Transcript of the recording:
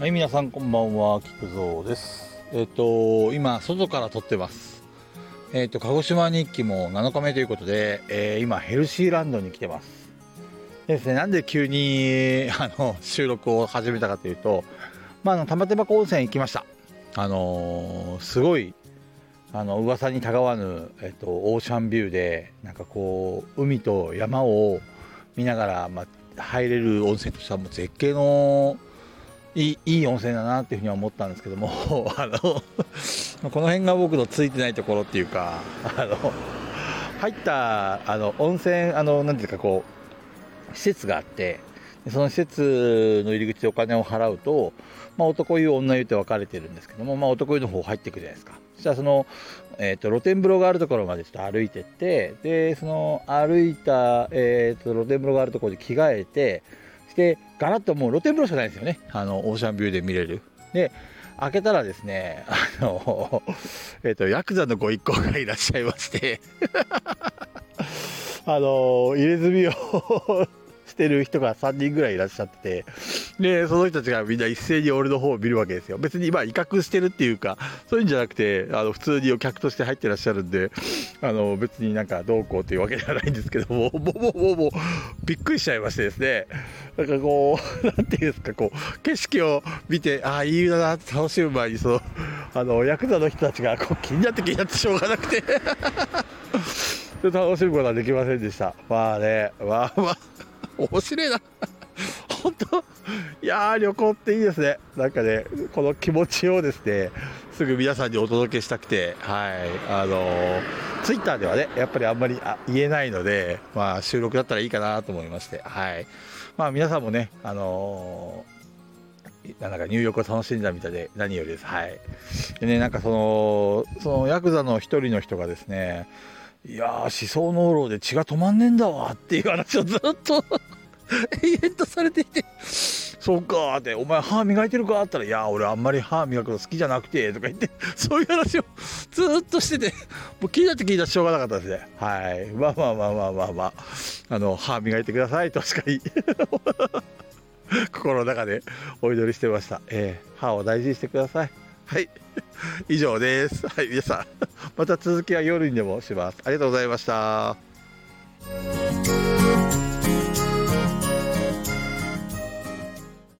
はい、皆さんこんばんは、菊蔵です。えっ、と、今、外から撮ってます。えっ、と、鹿児島日記も7日目ということで、えー今、ヘルシーランドに来てます。でですね、なんで急に、あの、収録を始めたかというと、まあ、あの、玉手箱温泉行きました。あのーすごい、あの、噂にたがわぬ、えっ、と、オーシャンビューで、なんかこう、海と山を見ながら、まあ、入れる温泉としてはもう絶景のいいいい温泉だなっていうふうには思ったんですけども あの この辺が僕のついてないところっていうかあの入ったあの温泉あのなんていうかこう施設があってその施設の入り口でお金を払うと、まあ、男湯女湯って分かれてるんですけども、まあ、男湯の方入っていくじゃないですか。そしたらその、えー、と露天風呂があるところまでちょっと歩いてってでその歩いた、えー、と露天風呂があるところで着替えてしてガラッともう露天風呂しかないんですよね。あのオーシャンビューで見れる。で開けたらですねあの えっ、とヤクザのご一行がいらっしゃいまして。あの入れ墨を してる人が3人ぐらいいらっしゃってて。でその人たちがみんな一斉に俺の方を見るわけですよ。別にまあ威嚇してるっていうかそういうんじゃなくてあの普通にお客として入ってらっしゃるんであの別になんかどうこうというわけではないんですけども もうもうもうもうびっくりしちゃいましてですね。なんかこう なんていうんですかこう景色を見てああいいだなって楽しむ前にそのあのヤクザの人たちがこう気になって気になってしょうがなくて。ちょっと楽しむことはできませんでした。まあねまあまあ面白いな。本当？いやー旅行っていいですね。なんかねこの気持ちをですねすぐ皆さんにお届けしたくてはい。あのツイッターではねやっぱりあんまり言えないのでまあ収録だったらいいかなと思いましてはい。まあ皆さんもねあのなんか入浴を楽しんだみたいで何よりです。はい。でねなんかそのそのヤクザの一人の人がですねいやー思想濃炉で血が止まんねえんだわっていう話をずっと 永遠とされていてそうかーって、お前歯磨いてるか？って言ったら、いや、俺あんまり歯磨くの好きじゃなくて、とか言って、そういう話を ずっとしてて、もう気になって気になってしょうがなかったですね。はい。まあまあまあまあまあまあ、あの、歯磨いてくださいとしか言い、心の中でお祈りしてました。えー歯を大事にしてください。はい。以上です。はい、皆さん、また続きは夜にでもします。ありがとうございました。